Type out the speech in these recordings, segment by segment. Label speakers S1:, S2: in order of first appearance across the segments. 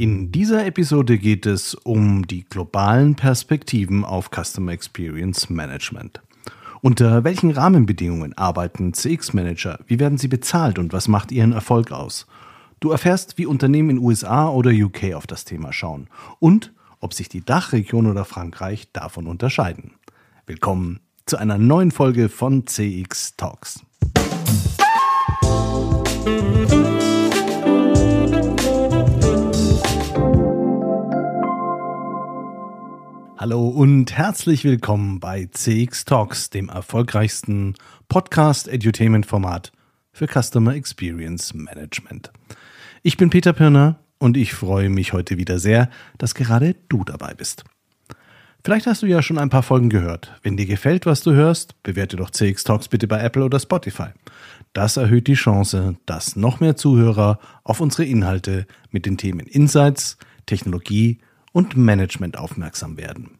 S1: In dieser Episode geht es um die globalen Perspektiven auf Customer Experience Management. Unter welchen Rahmenbedingungen arbeiten CX-Manager? Wie werden sie bezahlt und was macht ihren Erfolg aus? Du erfährst, wie Unternehmen in USA oder UK auf das Thema schauen und ob sich die Dachregion oder Frankreich davon unterscheiden. Willkommen zu einer neuen Folge von CX Talks. Hallo und herzlich willkommen bei CX Talks, dem erfolgreichsten Podcast-Edutainment-Format für Customer Experience Management. Ich bin Peter Pirner und ich freue mich heute wieder sehr, dass gerade du dabei bist. Vielleicht hast du ja schon ein paar Folgen gehört. Wenn dir gefällt, was du hörst, bewerte doch CX Talks bitte bei Apple oder Spotify. Das erhöht die Chance, dass noch mehr Zuhörer auf unsere Inhalte mit den Themen Insights, Technologie und Management aufmerksam werden.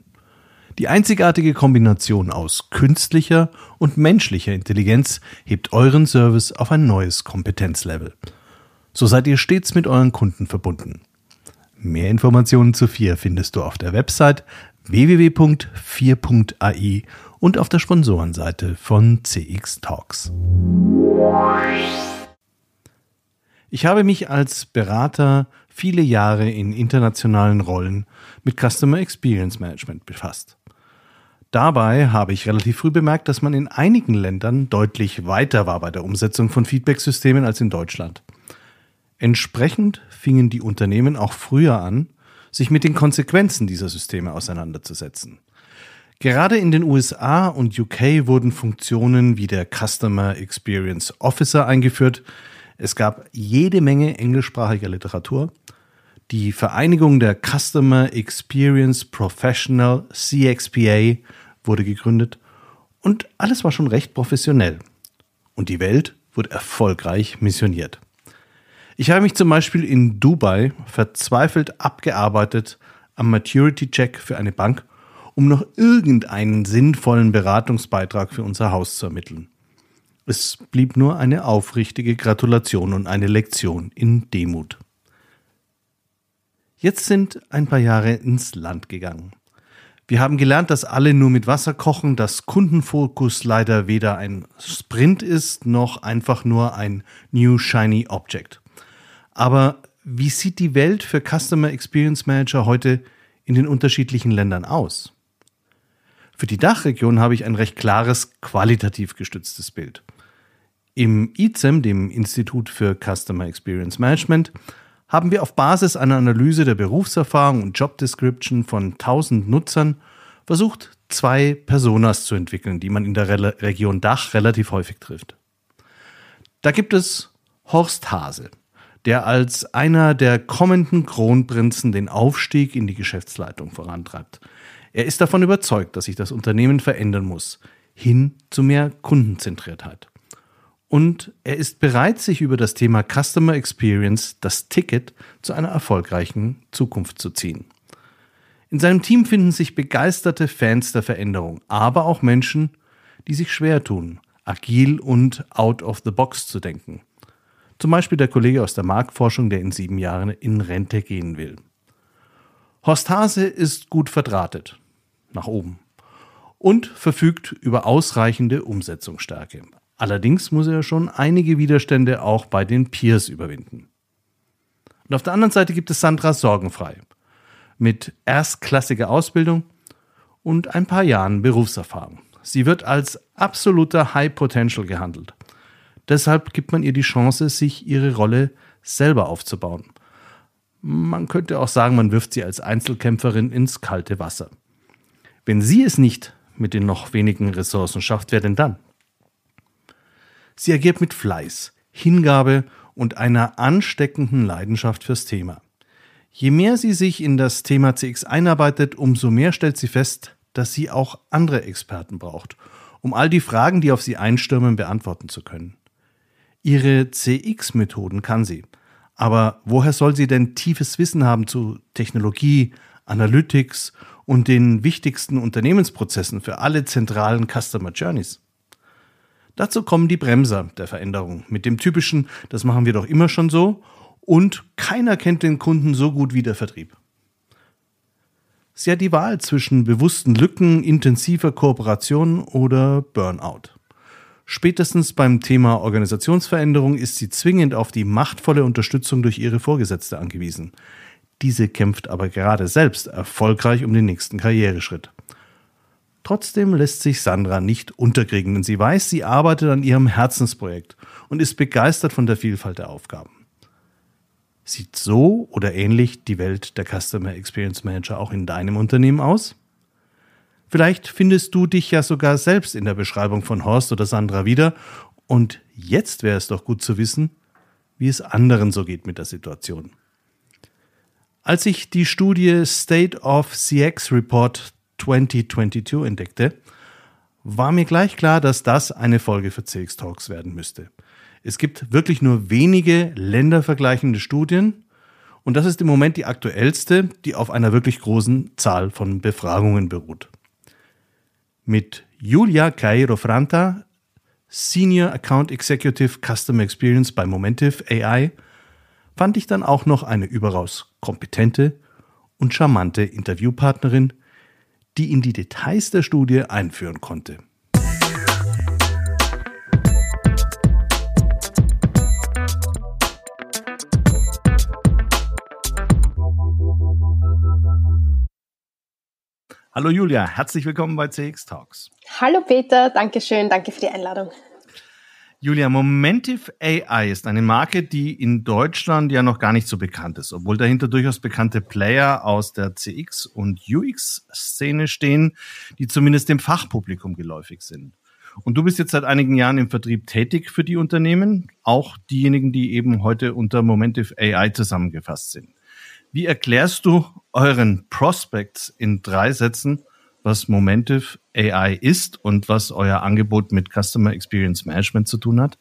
S1: Die einzigartige Kombination aus künstlicher und menschlicher Intelligenz hebt euren Service auf ein neues Kompetenzlevel. So seid ihr stets mit euren Kunden verbunden. Mehr Informationen zu 4 findest du auf der Website www.4.ai und auf der Sponsorenseite von CX Talks. Ich habe mich als Berater viele Jahre in internationalen Rollen mit Customer Experience Management befasst. Dabei habe ich relativ früh bemerkt, dass man in einigen Ländern deutlich weiter war bei der Umsetzung von Feedbacksystemen als in Deutschland. Entsprechend fingen die Unternehmen auch früher an, sich mit den Konsequenzen dieser Systeme auseinanderzusetzen. Gerade in den USA und UK wurden Funktionen wie der Customer Experience Officer eingeführt. Es gab jede Menge englischsprachiger Literatur. Die Vereinigung der Customer Experience Professional CXPA wurde gegründet und alles war schon recht professionell. Und die Welt wurde erfolgreich missioniert. Ich habe mich zum Beispiel in Dubai verzweifelt abgearbeitet am Maturity Check für eine Bank, um noch irgendeinen sinnvollen Beratungsbeitrag für unser Haus zu ermitteln. Es blieb nur eine aufrichtige Gratulation und eine Lektion in Demut. Jetzt sind ein paar Jahre ins Land gegangen. Wir haben gelernt, dass alle nur mit Wasser kochen, dass Kundenfokus leider weder ein Sprint ist, noch einfach nur ein New Shiny Object. Aber wie sieht die Welt für Customer Experience Manager heute in den unterschiedlichen Ländern aus? Für die Dachregion habe ich ein recht klares, qualitativ gestütztes Bild. Im ICEM, dem Institut für Customer Experience Management, haben wir auf Basis einer Analyse der Berufserfahrung und Job Description von 1000 Nutzern versucht, zwei Personas zu entwickeln, die man in der Re Region Dach relativ häufig trifft. Da gibt es Horst Hase, der als einer der kommenden Kronprinzen den Aufstieg in die Geschäftsleitung vorantreibt. Er ist davon überzeugt, dass sich das Unternehmen verändern muss, hin zu mehr Kundenzentriertheit und er ist bereit, sich über das Thema Customer Experience, das Ticket, zu einer erfolgreichen Zukunft zu ziehen. In seinem Team finden sich begeisterte Fans der Veränderung, aber auch Menschen, die sich schwer tun, agil und out of the box zu denken. Zum Beispiel der Kollege aus der Marktforschung, der in sieben Jahren in Rente gehen will. Horst Hase ist gut verdrahtet, nach oben, und verfügt über ausreichende Umsetzungsstärke. Allerdings muss er schon einige Widerstände auch bei den Peers überwinden. Und auf der anderen Seite gibt es Sandra Sorgenfrei mit erstklassiger Ausbildung und ein paar Jahren Berufserfahrung. Sie wird als absoluter High Potential gehandelt. Deshalb gibt man ihr die Chance, sich ihre Rolle selber aufzubauen. Man könnte auch sagen, man wirft sie als Einzelkämpferin ins kalte Wasser. Wenn sie es nicht mit den noch wenigen Ressourcen schafft, wer denn dann? Sie agiert mit Fleiß, Hingabe und einer ansteckenden Leidenschaft fürs Thema. Je mehr sie sich in das Thema CX einarbeitet, umso mehr stellt sie fest, dass sie auch andere Experten braucht, um all die Fragen, die auf sie einstürmen, beantworten zu können. Ihre CX-Methoden kann sie. Aber woher soll sie denn tiefes Wissen haben zu Technologie, Analytics und den wichtigsten Unternehmensprozessen für alle zentralen Customer Journeys? Dazu kommen die Bremser der Veränderung mit dem typischen, das machen wir doch immer schon so und keiner kennt den Kunden so gut wie der Vertrieb. Sie hat die Wahl zwischen bewussten Lücken, intensiver Kooperation oder Burnout. Spätestens beim Thema Organisationsveränderung ist sie zwingend auf die machtvolle Unterstützung durch ihre Vorgesetzte angewiesen. Diese kämpft aber gerade selbst erfolgreich um den nächsten Karriereschritt. Trotzdem lässt sich Sandra nicht unterkriegen, denn sie weiß, sie arbeitet an ihrem Herzensprojekt und ist begeistert von der Vielfalt der Aufgaben. Sieht so oder ähnlich die Welt der Customer Experience Manager auch in deinem Unternehmen aus? Vielleicht findest du dich ja sogar selbst in der Beschreibung von Horst oder Sandra wieder. Und jetzt wäre es doch gut zu wissen, wie es anderen so geht mit der Situation. Als ich die Studie State of CX Report 2022 entdeckte, war mir gleich klar, dass das eine Folge für CX Talks werden müsste. Es gibt wirklich nur wenige ländervergleichende Studien und das ist im Moment die aktuellste, die auf einer wirklich großen Zahl von Befragungen beruht. Mit Julia Cairo Franta, Senior Account Executive Customer Experience bei Momentive AI, fand ich dann auch noch eine überaus kompetente und charmante Interviewpartnerin, die in die Details der Studie einführen konnte. Hallo Julia, herzlich willkommen bei CX Talks.
S2: Hallo Peter, danke schön, danke für die Einladung.
S1: Julia, Momentive AI ist eine Marke, die in Deutschland ja noch gar nicht so bekannt ist, obwohl dahinter durchaus bekannte Player aus der CX- und UX-Szene stehen, die zumindest dem Fachpublikum geläufig sind. Und du bist jetzt seit einigen Jahren im Vertrieb tätig für die Unternehmen, auch diejenigen, die eben heute unter Momentive AI zusammengefasst sind. Wie erklärst du euren Prospects in drei Sätzen, was Momentive AI ist und was euer Angebot mit Customer Experience Management zu tun hat?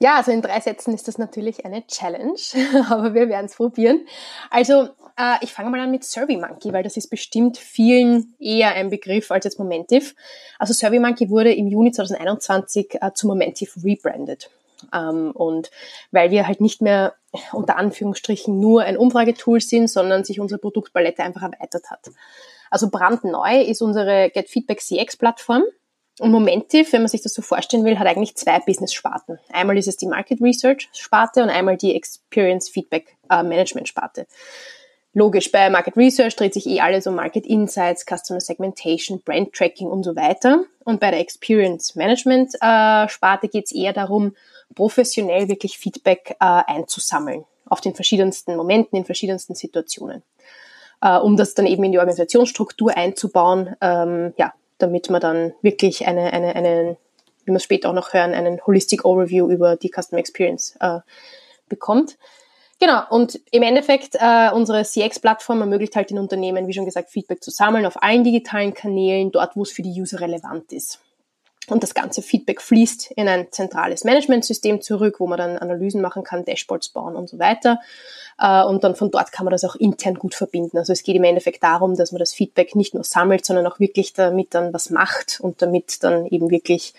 S2: Ja, also in drei Sätzen ist das natürlich eine Challenge, aber wir werden es probieren. Also äh, ich fange mal an mit SurveyMonkey, weil das ist bestimmt vielen eher ein Begriff als jetzt Momentive. Also SurveyMonkey wurde im Juni 2021 äh, zu Momentive rebranded. Ähm, und weil wir halt nicht mehr unter Anführungsstrichen nur ein Umfragetool sind, sondern sich unsere Produktpalette einfach erweitert hat. Also brandneu ist unsere Get Feedback CX Plattform. Und Momentive, wenn man sich das so vorstellen will, hat eigentlich zwei Business-Sparten. Einmal ist es die Market Research Sparte und einmal die Experience Feedback äh, Management Sparte. Logisch, bei Market Research dreht sich eh alles um Market Insights, Customer Segmentation, Brand Tracking und so weiter. Und bei der Experience Management äh, Sparte geht es eher darum, professionell wirklich Feedback äh, einzusammeln auf den verschiedensten Momenten, in verschiedensten Situationen, äh, um das dann eben in die Organisationsstruktur einzubauen, ähm, ja, damit man dann wirklich eine, eine, eine, wie wir später auch noch hören, einen Holistic Overview über die Customer Experience äh, bekommt. Genau, und im Endeffekt, äh, unsere CX-Plattform ermöglicht halt den Unternehmen, wie schon gesagt, Feedback zu sammeln auf allen digitalen Kanälen, dort, wo es für die User relevant ist. Und das ganze Feedback fließt in ein zentrales Managementsystem zurück, wo man dann Analysen machen kann, Dashboards bauen und so weiter. Äh, und dann von dort kann man das auch intern gut verbinden. Also es geht im Endeffekt darum, dass man das Feedback nicht nur sammelt, sondern auch wirklich damit dann was macht und damit dann eben wirklich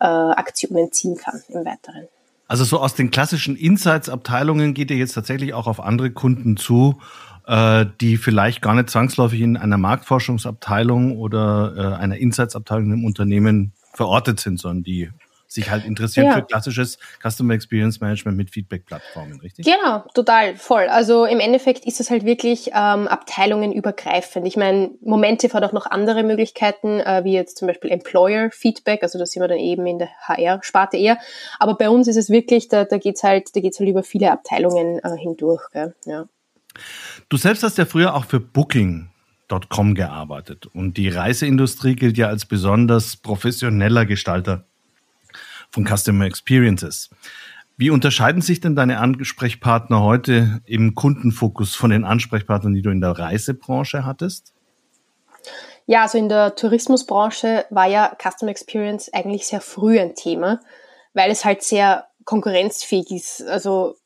S2: äh, Aktionen ziehen kann im Weiteren.
S1: Also so aus den klassischen Insights-Abteilungen geht ihr jetzt tatsächlich auch auf andere Kunden zu, äh, die vielleicht gar nicht zwangsläufig in einer Marktforschungsabteilung oder einer Insights-Abteilung im Unternehmen verortet sind, sondern die sich halt interessieren ja. für klassisches Customer Experience Management mit Feedback-Plattformen, richtig?
S2: Genau, total, voll. Also im Endeffekt ist es halt wirklich ähm, abteilungenübergreifend. Ich meine, Momentive hat auch noch andere Möglichkeiten, äh, wie jetzt zum Beispiel Employer Feedback, also da sind wir dann eben in der HR-Sparte eher. Aber bei uns ist es wirklich, da, da geht's halt, da geht's halt über viele Abteilungen äh, hindurch. Gell? Ja.
S1: Du selbst hast ja früher auch für Booking Com gearbeitet. Und die Reiseindustrie gilt ja als besonders professioneller Gestalter von Customer Experiences. Wie unterscheiden sich denn deine Ansprechpartner heute im Kundenfokus von den Ansprechpartnern, die du in der Reisebranche hattest?
S2: Ja, also in der Tourismusbranche war ja Customer Experience eigentlich sehr früh ein Thema, weil es halt sehr konkurrenzfähig ist. Also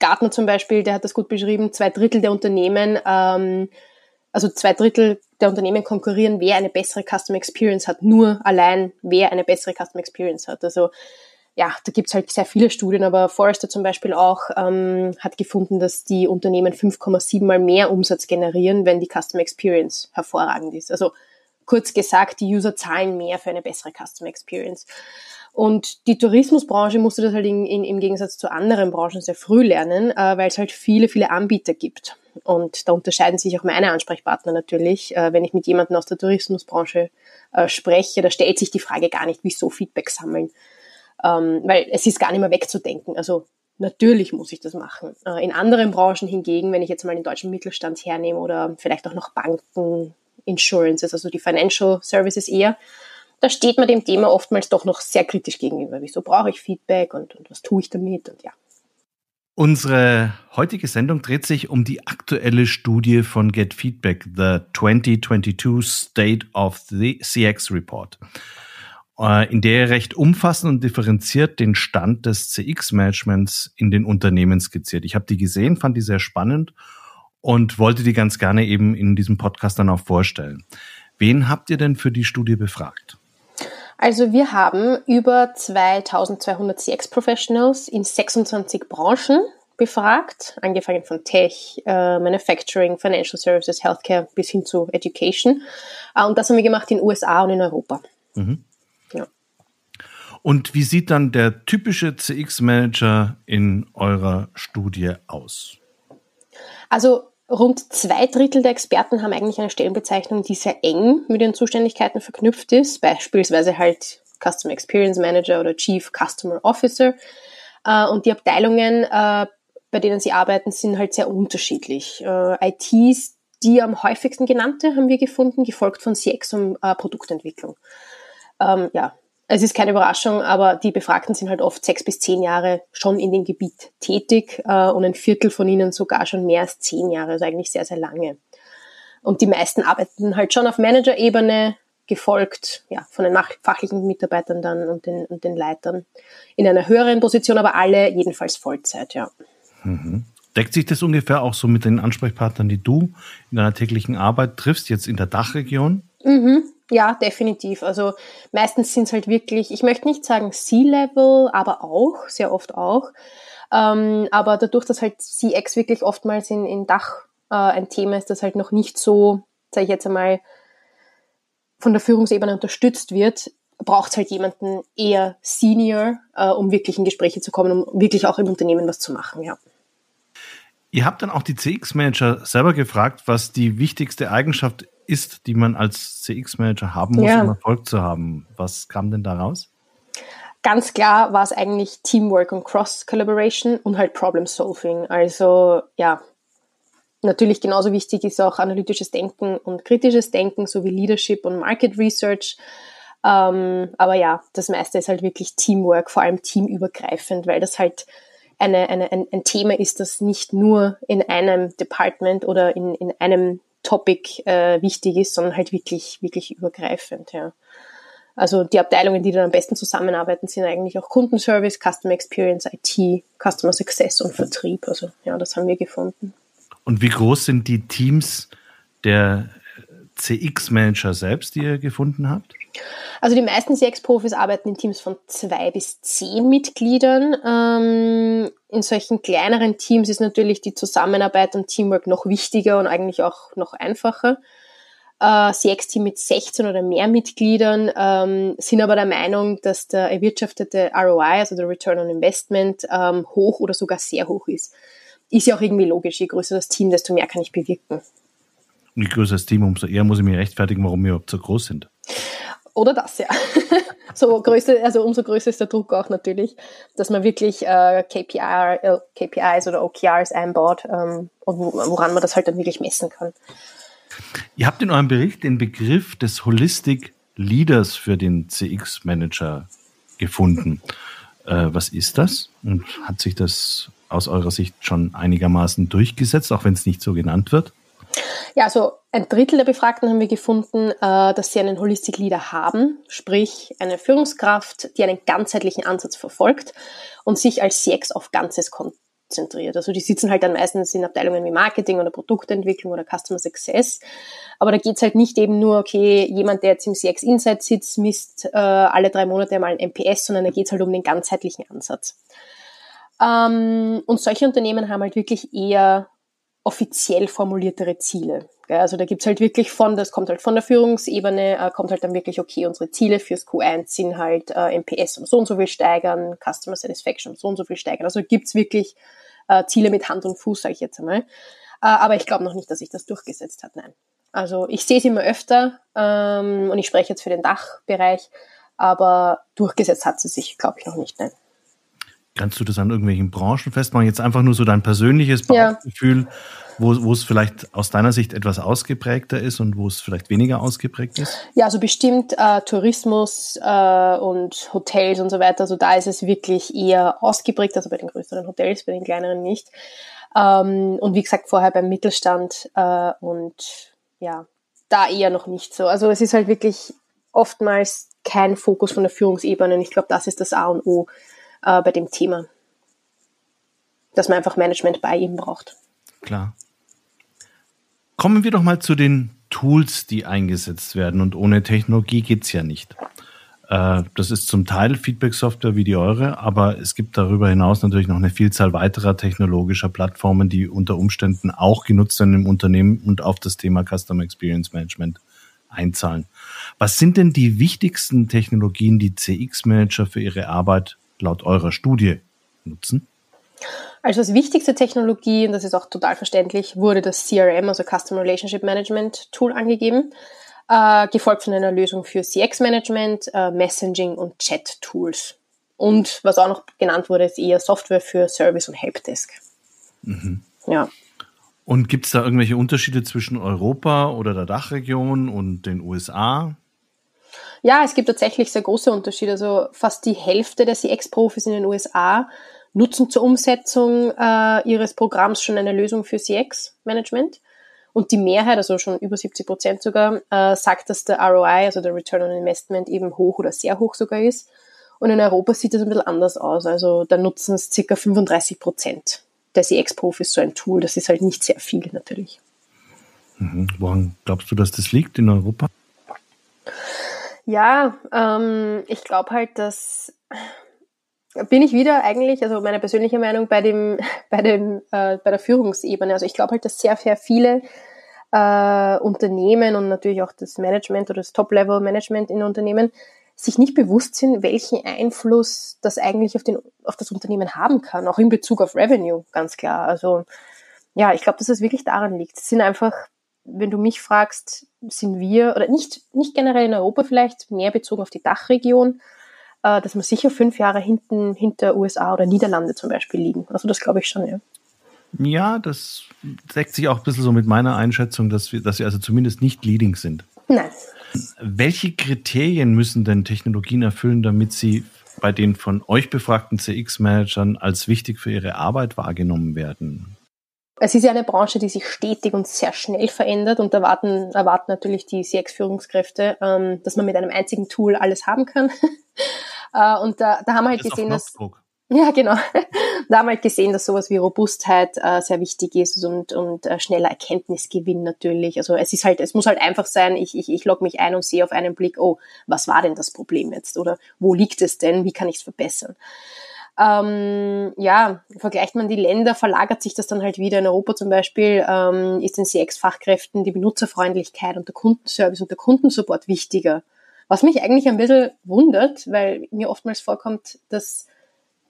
S2: Gartner zum Beispiel, der hat das gut beschrieben, zwei Drittel der Unternehmen, ähm, also zwei Drittel der Unternehmen konkurrieren, wer eine bessere Customer Experience hat, nur allein, wer eine bessere Customer Experience hat. Also ja, da gibt's halt sehr viele Studien, aber Forrester zum Beispiel auch ähm, hat gefunden, dass die Unternehmen 5,7 mal mehr Umsatz generieren, wenn die Customer Experience hervorragend ist. Also kurz gesagt, die User zahlen mehr für eine bessere Customer Experience. Und die Tourismusbranche musste das halt in, in, im Gegensatz zu anderen Branchen sehr früh lernen, äh, weil es halt viele, viele Anbieter gibt. Und da unterscheiden sich auch meine Ansprechpartner natürlich. Äh, wenn ich mit jemandem aus der Tourismusbranche äh, spreche, da stellt sich die Frage gar nicht, wieso Feedback sammeln ähm, weil es ist gar nicht mehr wegzudenken. Also natürlich muss ich das machen. Äh, in anderen Branchen hingegen, wenn ich jetzt mal den deutschen Mittelstand hernehme oder vielleicht auch noch Banken, Insurances, also die Financial Services eher, da steht man dem Thema oftmals doch noch sehr kritisch gegenüber. Wieso brauche ich Feedback und, und was tue ich damit und ja.
S1: Unsere heutige Sendung dreht sich um die aktuelle Studie von Get Feedback, the 2022 State of the CX Report. Äh, in der er recht umfassend und differenziert den Stand des CX-Managements in den Unternehmen skizziert. Ich habe die gesehen, fand die sehr spannend und wollte die ganz gerne eben in diesem Podcast dann auch vorstellen. Wen habt ihr denn für die Studie befragt?
S2: Also wir haben über 2200 CX-Professionals in 26 Branchen befragt, angefangen von Tech, äh, Manufacturing, Financial Services, Healthcare bis hin zu Education. Äh, und das haben wir gemacht in USA und in Europa. Mhm.
S1: Und wie sieht dann der typische CX-Manager in eurer Studie aus?
S2: Also rund zwei Drittel der Experten haben eigentlich eine Stellenbezeichnung, die sehr eng mit den Zuständigkeiten verknüpft ist, beispielsweise halt Customer Experience Manager oder Chief Customer Officer. Äh, und die Abteilungen, äh, bei denen sie arbeiten, sind halt sehr unterschiedlich. Äh, ITs, die am häufigsten genannte haben wir gefunden, gefolgt von CX und Produktentwicklung. Ähm, ja, es ist keine Überraschung, aber die Befragten sind halt oft sechs bis zehn Jahre schon in dem Gebiet tätig äh, und ein Viertel von ihnen sogar schon mehr als zehn Jahre, also eigentlich sehr, sehr lange. Und die meisten arbeiten halt schon auf Manager-Ebene, gefolgt ja, von den fachlichen Mitarbeitern dann und den, und den Leitern in einer höheren Position, aber alle jedenfalls Vollzeit, ja.
S1: Mhm. Deckt sich das ungefähr auch so mit den Ansprechpartnern, die du in deiner täglichen Arbeit triffst, jetzt in der Dachregion?
S2: Mhm. Ja, definitiv. Also meistens sind es halt wirklich, ich möchte nicht sagen C-Level, aber auch, sehr oft auch. Ähm, aber dadurch, dass halt CX wirklich oftmals in, in Dach äh, ein Thema ist, das halt noch nicht so, sage ich jetzt einmal, von der Führungsebene unterstützt wird, braucht es halt jemanden eher Senior, äh, um wirklich in Gespräche zu kommen, um wirklich auch im Unternehmen was zu machen, ja.
S1: Ihr habt dann auch die CX-Manager selber gefragt, was die wichtigste Eigenschaft ist, die man als CX-Manager haben muss, ja. um Erfolg zu haben. Was kam denn da raus?
S2: Ganz klar war es eigentlich Teamwork und Cross-Collaboration und halt Problem-Solving. Also ja, natürlich genauso wichtig ist auch analytisches Denken und kritisches Denken sowie Leadership und Market Research. Ähm, aber ja, das meiste ist halt wirklich Teamwork, vor allem teamübergreifend, weil das halt eine, eine, ein, ein Thema ist, das nicht nur in einem Department oder in, in einem Topic äh, wichtig ist, sondern halt wirklich, wirklich übergreifend, ja. Also die Abteilungen, die dann am besten zusammenarbeiten, sind eigentlich auch Kundenservice, Customer Experience, IT, Customer Success und Vertrieb. Also ja, das haben wir gefunden.
S1: Und wie groß sind die Teams der CX-Manager selbst, die ihr gefunden habt?
S2: Also die meisten CX-Profis arbeiten in Teams von zwei bis zehn Mitgliedern. Ähm, in solchen kleineren Teams ist natürlich die Zusammenarbeit und Teamwork noch wichtiger und eigentlich auch noch einfacher. Äh, CX-Team mit 16 oder mehr Mitgliedern ähm, sind aber der Meinung, dass der erwirtschaftete ROI, also der Return on Investment, ähm, hoch oder sogar sehr hoch ist. Ist ja auch irgendwie logisch. Je größer das Team, desto mehr kann ich bewirken.
S1: Je größer das Team, umso eher muss ich mich rechtfertigen, warum wir überhaupt so groß sind.
S2: Oder das, ja. so größer, also umso größer ist der Druck auch natürlich, dass man wirklich äh, KPI, äh, KPIs oder OKRs einbaut ähm, und woran man das halt dann wirklich messen kann.
S1: Ihr habt in eurem Bericht den Begriff des Holistic Leaders für den CX Manager gefunden. Äh, was ist das? Und hat sich das aus eurer Sicht schon einigermaßen durchgesetzt, auch wenn es nicht so genannt wird?
S2: Ja, also ein Drittel der Befragten haben wir gefunden, äh, dass sie einen Holistic Leader haben, sprich eine Führungskraft, die einen ganzheitlichen Ansatz verfolgt und sich als CX auf Ganzes konzentriert. Also die sitzen halt dann meistens in Abteilungen wie Marketing oder Produktentwicklung oder Customer Success. Aber da geht's halt nicht eben nur, okay, jemand, der jetzt im CX Insight sitzt, misst äh, alle drei Monate mal ein MPS, sondern da geht's halt um den ganzheitlichen Ansatz. Ähm, und solche Unternehmen haben halt wirklich eher offiziell formuliertere Ziele. Also da gibt's halt wirklich von, das kommt halt von der Führungsebene, äh, kommt halt dann wirklich, okay, unsere Ziele fürs Q1 sind halt äh, MPS um so und so viel steigern, Customer Satisfaction um so und so viel steigern. Also gibt's wirklich äh, Ziele mit Hand und Fuß, sage ich jetzt einmal. Aber ich glaube noch nicht, dass sich das durchgesetzt hat, nein. Also ich sehe es immer öfter ähm, und ich spreche jetzt für den Dachbereich, aber durchgesetzt hat sie sich, glaube ich, noch nicht, nein.
S1: Kannst du das an irgendwelchen Branchen festmachen? Jetzt einfach nur so dein persönliches Bauchgefühl, ja. wo, wo es vielleicht aus deiner Sicht etwas ausgeprägter ist und wo es vielleicht weniger ausgeprägt ist?
S2: Ja, also bestimmt äh, Tourismus äh, und Hotels und so weiter. Also da ist es wirklich eher ausgeprägt, also bei den größeren Hotels, bei den kleineren nicht. Ähm, und wie gesagt, vorher beim Mittelstand äh, und ja, da eher noch nicht so. Also es ist halt wirklich oftmals kein Fokus von der Führungsebene und ich glaube, das ist das A und O äh, bei dem Thema. Dass man einfach Management bei ihm braucht.
S1: Klar. Kommen wir doch mal zu den Tools, die eingesetzt werden. Und ohne Technologie geht es ja nicht. Äh, das ist zum Teil Feedback-Software wie die eure, aber es gibt darüber hinaus natürlich noch eine Vielzahl weiterer technologischer Plattformen, die unter Umständen auch genutzt werden im Unternehmen und auf das Thema Customer Experience Management einzahlen. Was sind denn die wichtigsten Technologien, die CX-Manager für ihre Arbeit laut eurer Studie nutzen?
S2: Also als wichtigste Technologie, und das ist auch total verständlich, wurde das CRM, also Customer Relationship Management Tool angegeben, äh, gefolgt von einer Lösung für CX-Management, äh, Messaging und Chat-Tools. Und was auch noch genannt wurde, ist eher Software für Service und Helpdesk.
S1: Mhm. Ja. Und gibt es da irgendwelche Unterschiede zwischen Europa oder der Dachregion und den USA?
S2: Ja, es gibt tatsächlich sehr große Unterschiede. Also fast die Hälfte der CX-Profis in den USA nutzen zur Umsetzung äh, ihres Programms schon eine Lösung für CX-Management. Und die Mehrheit, also schon über 70 Prozent sogar, äh, sagt, dass der ROI, also der Return on Investment, eben hoch oder sehr hoch sogar ist. Und in Europa sieht das ein bisschen anders aus. Also da nutzen es circa 35 Prozent der CX-Profis so ein Tool. Das ist halt nicht sehr viel natürlich.
S1: Mhm. Woran glaubst du, dass das liegt in Europa?
S2: Ja, ähm, ich glaube halt, dass bin ich wieder eigentlich, also meine persönliche Meinung bei dem, bei dem, äh, bei der Führungsebene. Also ich glaube halt, dass sehr, sehr viele äh, Unternehmen und natürlich auch das Management oder das Top-Level-Management in Unternehmen sich nicht bewusst sind, welchen Einfluss das eigentlich auf, den, auf das Unternehmen haben kann, auch in Bezug auf Revenue, ganz klar. Also ja, ich glaube, dass es wirklich daran liegt. Es sind einfach wenn du mich fragst, sind wir, oder nicht, nicht generell in Europa vielleicht, mehr bezogen auf die Dachregion, äh, dass wir sicher fünf Jahre hinten, hinter USA oder Niederlande zum Beispiel liegen. Also das glaube ich schon, ja.
S1: Ja, das deckt sich auch ein bisschen so mit meiner Einschätzung, dass wir, dass wir also zumindest nicht leading sind.
S2: Nein.
S1: Welche Kriterien müssen denn Technologien erfüllen, damit sie bei den von euch befragten CX-Managern als wichtig für ihre Arbeit wahrgenommen werden?
S2: Es ist ja eine Branche, die sich stetig und sehr schnell verändert und erwarten, erwarten natürlich die CX-Führungskräfte, ähm, dass man mit einem einzigen Tool alles haben kann. äh, und da, da haben wir halt das gesehen, dass ja genau, da haben wir halt gesehen, dass sowas wie Robustheit äh, sehr wichtig ist und, und äh, schneller Erkenntnisgewinn natürlich. Also es ist halt, es muss halt einfach sein, ich, ich, ich logge mich ein und sehe auf einen Blick, oh, was war denn das Problem jetzt oder wo liegt es denn, wie kann ich es verbessern? Ähm, ja, vergleicht man die Länder, verlagert sich das dann halt wieder. In Europa zum Beispiel ähm, ist den CX-Fachkräften die Benutzerfreundlichkeit und der Kundenservice und der Kundensupport wichtiger. Was mich eigentlich ein bisschen wundert, weil mir oftmals vorkommt, dass,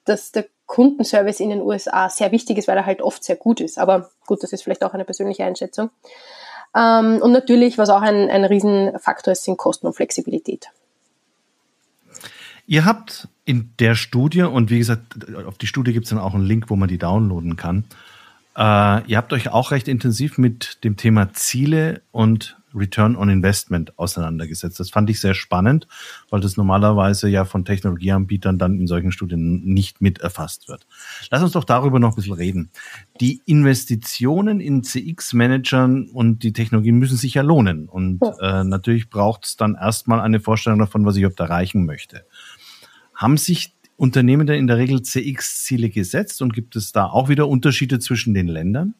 S2: dass der Kundenservice in den USA sehr wichtig ist, weil er halt oft sehr gut ist. Aber gut, das ist vielleicht auch eine persönliche Einschätzung. Ähm, und natürlich, was auch ein, ein Riesenfaktor ist, sind Kosten und Flexibilität.
S1: Ihr habt in der Studie, und wie gesagt, auf die Studie gibt es dann auch einen Link, wo man die downloaden kann, Äh, ihr habt euch auch recht intensiv mit dem Thema Ziele und Return on Investment auseinandergesetzt. Das fand ich sehr spannend, weil das normalerweise ja von Technologieanbietern dann in solchen Studien nicht mit erfasst wird. Lass uns doch darüber noch ein bisschen reden. Die Investitionen in CX-Managern und die Technologie müssen sich ja lohnen. Und äh, natürlich braucht es dann erstmal eine Vorstellung davon, was ich überhaupt erreichen möchte. Haben sich Unternehmen denn in der Regel CX-Ziele gesetzt und gibt es da auch wieder Unterschiede zwischen den Ländern?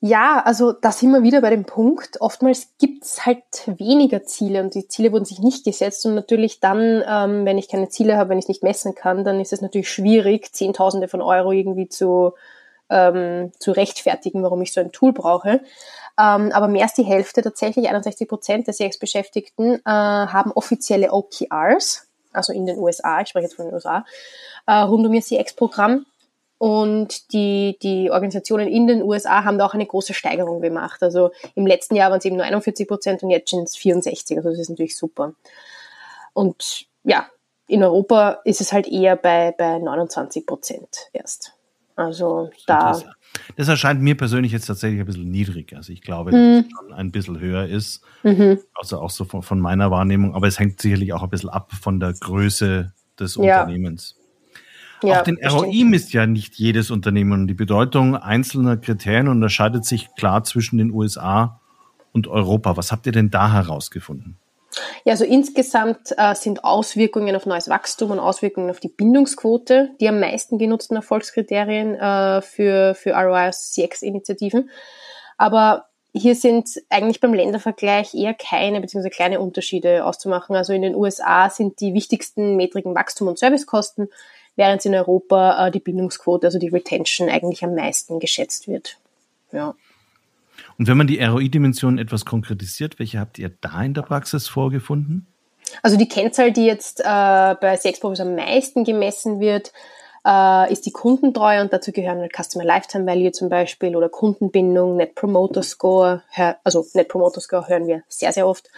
S2: Ja, also da sind wir wieder bei dem Punkt. Oftmals gibt's halt weniger Ziele und die Ziele wurden sich nicht gesetzt. Und natürlich dann, ähm, wenn ich keine Ziele habe, wenn ich nicht messen kann, dann ist es natürlich schwierig, Zehntausende von Euro irgendwie zu, ähm, zu rechtfertigen, warum ich so ein Tool brauche. Ähm, aber mehr als die Hälfte, tatsächlich 61 Prozent der CX-Beschäftigten, äh, haben offizielle OKRs also in den USA, ich spreche jetzt von den USA, äh, rund um ihr CX-Programm. Und die, die Organisationen in den USA haben da auch eine große Steigerung gemacht. Also im letzten Jahr waren es eben nur 41 Prozent und jetzt sind es 64. Also das ist natürlich super. Und ja, in Europa ist es halt eher bei, bei 29 Prozent erst. Also da.
S1: Das erscheint mir persönlich jetzt tatsächlich ein bisschen niedrig. Also ich glaube, dass mhm. es schon ein bisschen höher ist. Mhm. Also auch so von, von, meiner Wahrnehmung. Aber es hängt sicherlich auch ein bisschen ab von der Größe des ja. Unternehmens. Ja, auch den ROI misst ja nicht jedes Unternehmen. Und die Bedeutung einzelner Kriterien unterscheidet sich klar zwischen den USA und Europa. Was habt ihr denn da herausgefunden?
S2: Ja, also insgesamt äh, sind Auswirkungen auf neues Wachstum und Auswirkungen auf die Bindungsquote die am meisten genutzten Erfolgskriterien äh, für, für ROIs CX-Initiativen. Aber hier sind eigentlich beim Ländervergleich eher keine bzw. kleine Unterschiede auszumachen. Also in den USA sind die wichtigsten Metriken Wachstum und Servicekosten, während in Europa äh, die Bindungsquote, also die Retention, eigentlich am meisten geschätzt wird. Ja.
S1: Und wenn man die ROI-Dimension etwas konkretisiert, welche habt ihr da in der Praxis vorgefunden?
S2: Also die Kennzahl, die jetzt äh, bei CX-Profis am meisten gemessen wird, äh, ist die Kundentreue und dazu gehören halt Customer Lifetime Value zum Beispiel oder Kundenbindung, Net Promoter Score, also Net Promoter Score hören wir sehr, sehr oft,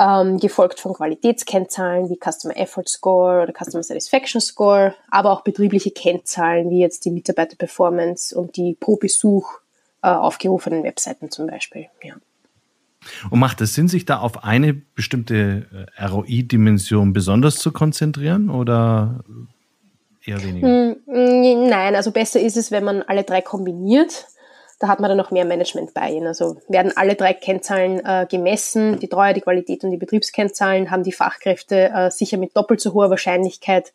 S2: ähm, gefolgt von Qualitätskennzahlen wie Customer Effort Score oder Customer Satisfaction Score, aber auch betriebliche Kennzahlen wie jetzt die Mitarbeiter-Performance und die pro Besuch aufgerufenen Webseiten zum Beispiel. Ja.
S1: Und macht es Sinn, sich da auf eine bestimmte äh, ROI-Dimension besonders zu konzentrieren oder eher weniger?
S2: Hm, nein, also besser ist es, wenn man alle drei kombiniert. Da hat man dann noch mehr Management bei ihnen. Also werden alle drei Kennzahlen äh, gemessen, die Treue, die Qualität und die Betriebskennzahlen, haben die Fachkräfte äh, sicher mit doppelt so hoher Wahrscheinlichkeit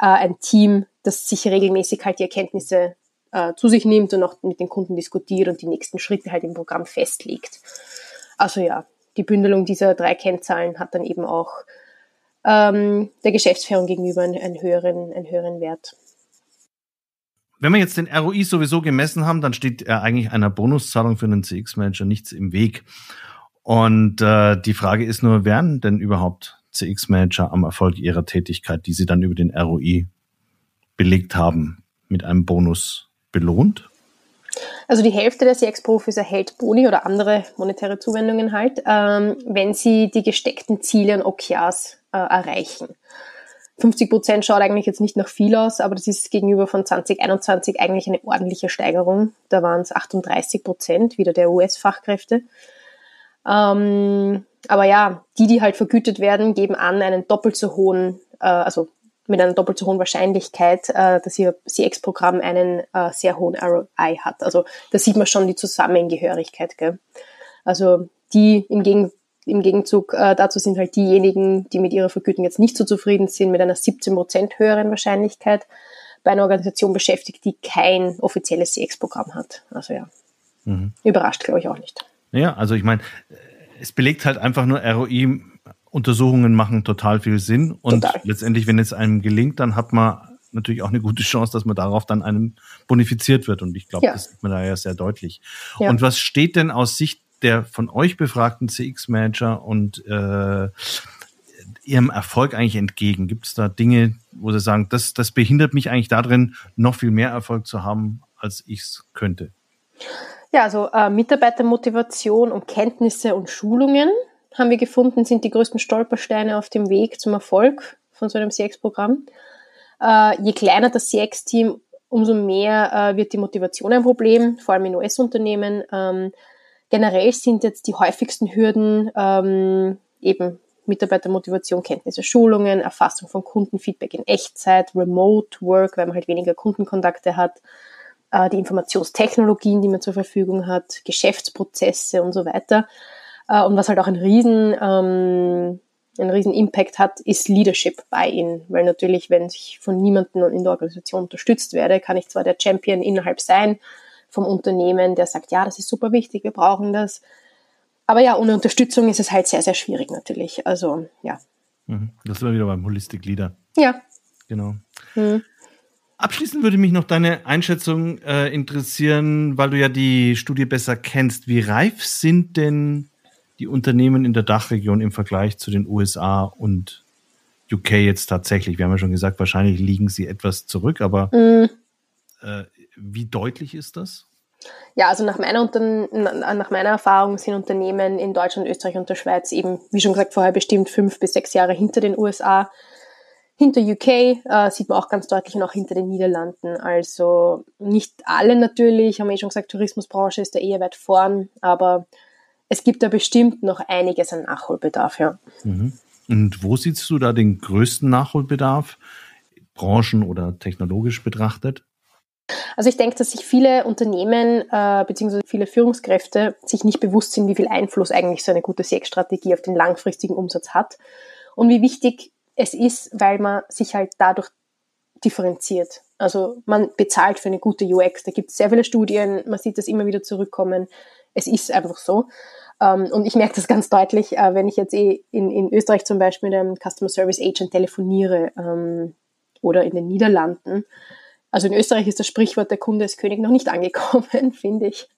S2: äh, ein Team, das sich regelmäßig halt die Erkenntnisse äh, zu sich nimmt und auch mit den Kunden diskutiert und die nächsten Schritte halt im Programm festlegt. Also ja, die Bündelung dieser drei Kennzahlen hat dann eben auch ähm, der Geschäftsführung gegenüber einen, einen, höheren, einen höheren Wert.
S1: Wenn wir jetzt den ROI sowieso gemessen haben, dann steht äh, eigentlich einer Bonuszahlung für einen CX-Manager nichts im Weg. Und äh, die Frage ist nur, werden denn überhaupt CX-Manager am Erfolg ihrer Tätigkeit, die sie dann über den ROI belegt haben, mit einem Bonus belohnt?
S2: Also die Hälfte der CX-Profis erhält Boni oder andere monetäre Zuwendungen halt, ähm, wenn sie die gesteckten Ziele und OKRs äh, erreichen. 50 Prozent schaut eigentlich jetzt nicht nach viel aus, aber das ist gegenüber von 2021 eigentlich eine ordentliche Steigerung. Da waren es 38 Prozent wieder der US-Fachkräfte. Ähm, aber ja, die, die halt vergütet werden, geben an, einen doppelt so hohen, äh, also mit einer doppelt so hohen Wahrscheinlichkeit, äh, dass Ihr CX-Programm einen äh, sehr hohen ROI hat. Also da sieht man schon die Zusammengehörigkeit. Gell? Also die im, Gegen im Gegenzug äh, dazu sind halt diejenigen, die mit ihrer Vergütung jetzt nicht so zufrieden sind, mit einer 17% höheren Wahrscheinlichkeit bei einer Organisation beschäftigt, die kein offizielles CX-Programm hat. Also ja, mhm. überrascht glaube ich auch nicht.
S1: Ja, also ich meine, es belegt halt einfach nur ROI Untersuchungen machen total viel Sinn. Und total. letztendlich, wenn es einem gelingt, dann hat man natürlich auch eine gute Chance, dass man darauf dann einem bonifiziert wird. Und ich glaube, ja. das sieht man da ja sehr deutlich. Ja. Und was steht denn aus Sicht der von euch befragten CX-Manager und äh, ihrem Erfolg eigentlich entgegen? Gibt es da Dinge, wo sie sagen, das, das behindert mich eigentlich darin, noch viel mehr Erfolg zu haben, als ich es könnte?
S2: Ja, also äh, Mitarbeitermotivation und Kenntnisse und Schulungen haben wir gefunden, sind die größten Stolpersteine auf dem Weg zum Erfolg von so einem CX-Programm. Äh, je kleiner das CX-Team, umso mehr äh, wird die Motivation ein Problem, vor allem in US-Unternehmen. Ähm, generell sind jetzt die häufigsten Hürden ähm, eben Mitarbeitermotivation, Kenntnisse, Schulungen, Erfassung von Kundenfeedback in Echtzeit, Remote Work, weil man halt weniger Kundenkontakte hat, äh, die Informationstechnologien, die man zur Verfügung hat, Geschäftsprozesse und so weiter. Äh, und was halt auch ein riesen, ähm, ein riesen Impact hat, ist Leadership Buy-in. Weil natürlich, wenn ich von niemandem in der Organisation unterstützt werde, kann ich zwar der Champion innerhalb sein vom Unternehmen, der sagt, ja, das ist super wichtig, wir brauchen das. Aber ja, ohne Unterstützung ist es halt sehr, sehr schwierig natürlich. Also, ja.
S1: Mhm. Das war wieder beim Holistic Leader.
S2: Ja.
S1: Genau. Mhm. Abschließend würde mich noch deine Einschätzung äh, interessieren, weil du ja die Studie besser kennst. Wie reif sind denn die Unternehmen in der Dachregion im Vergleich zu den USA und UK jetzt tatsächlich? Wir haben ja schon gesagt, wahrscheinlich liegen sie etwas zurück, aber mhm. äh, wie deutlich ist das?
S2: Ja, also nach meiner, nach meiner Erfahrung sind Unternehmen in Deutschland, Österreich und der Schweiz eben, wie schon gesagt vorher, bestimmt fünf bis sechs Jahre hinter den USA. Hinter UK äh, sieht man auch ganz deutlich und auch hinter den Niederlanden. Also nicht alle natürlich, haben wir eh schon gesagt, Tourismusbranche ist da eher weit vorn, aber es gibt da bestimmt noch einiges an Nachholbedarf, ja.
S1: Mhm. Und wo siehst du da den größten Nachholbedarf, branchen- oder technologisch betrachtet?
S2: Also ich denke, dass sich viele Unternehmen äh, bzw. viele Führungskräfte sich nicht bewusst sind, wie viel Einfluss eigentlich so eine gute CX-Strategie auf den langfristigen Umsatz hat und wie wichtig es ist, weil man sich halt dadurch differenziert. Also man bezahlt für eine gute UX. Da gibt es sehr viele Studien, man sieht das immer wieder zurückkommen. Es ist einfach so. Ähm, und ich merke das ganz deutlich, äh, wenn ich jetzt eh in, in Österreich zum Beispiel mit einem Customer Service Agent telefoniere ähm, oder in den Niederlanden also in Österreich ist das Sprichwort der Kunde ist König noch nicht angekommen, finde ich.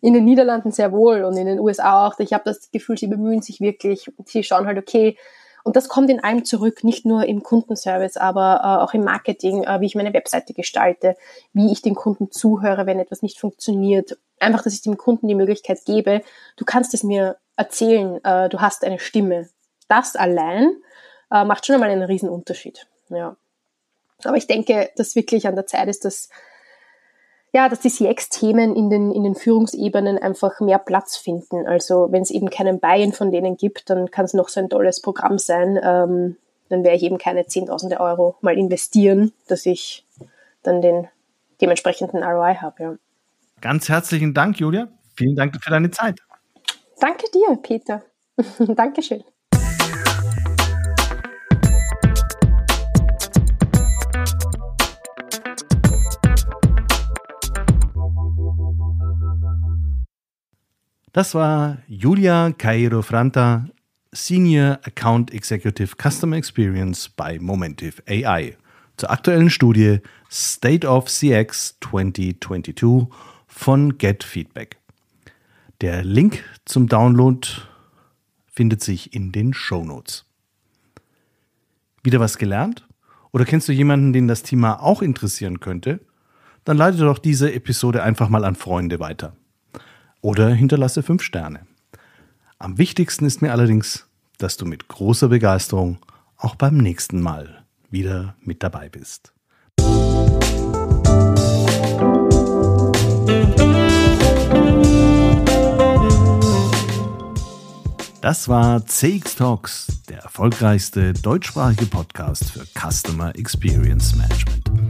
S2: In den Niederlanden sehr wohl und in den USA auch. Ich habe das Gefühl, sie bemühen sich wirklich. Sie schauen halt, okay, und das kommt in allem zurück, nicht nur im Kundenservice, aber äh, auch im Marketing, äh, wie ich meine Webseite gestalte, wie ich den Kunden zuhöre, wenn etwas nicht funktioniert. Einfach, dass ich dem Kunden die Möglichkeit gebe, du kannst es mir erzählen, äh, du hast eine Stimme. Das allein äh, macht schon einmal einen riesen Unterschied. Ja. Aber ich denke, dass wirklich an der Zeit ist, dass, ja, dass die CX-Themen in den, in den Führungsebenen einfach mehr Platz finden. Also wenn es eben keinen Buy-in von denen gibt, dann kann es noch so ein tolles Programm sein. Ähm, dann werde ich eben keine Zehntausende Euro mal investieren, dass ich dann den dementsprechenden ROI habe. Ja.
S1: Ganz herzlichen Dank, Julia. Vielen Dank für deine Zeit.
S2: Danke dir, Peter. Dankeschön.
S1: Das war Julia Cairo Franta, Senior Account Executive Customer Experience bei Momentive AI zur aktuellen Studie State of CX 2022 von Get Feedback. Der Link zum Download findet sich in den Show Notes. Wieder was gelernt? Oder kennst du jemanden, den das Thema auch interessieren könnte? Dann leite doch diese Episode einfach mal an Freunde weiter oder hinterlasse fünf Sterne. Am wichtigsten ist mir allerdings, dass du mit großer Begeisterung auch beim nächsten Mal wieder mit dabei bist. Das war CX Talks, der erfolgreichste deutschsprachige Podcast für Customer Experience Management.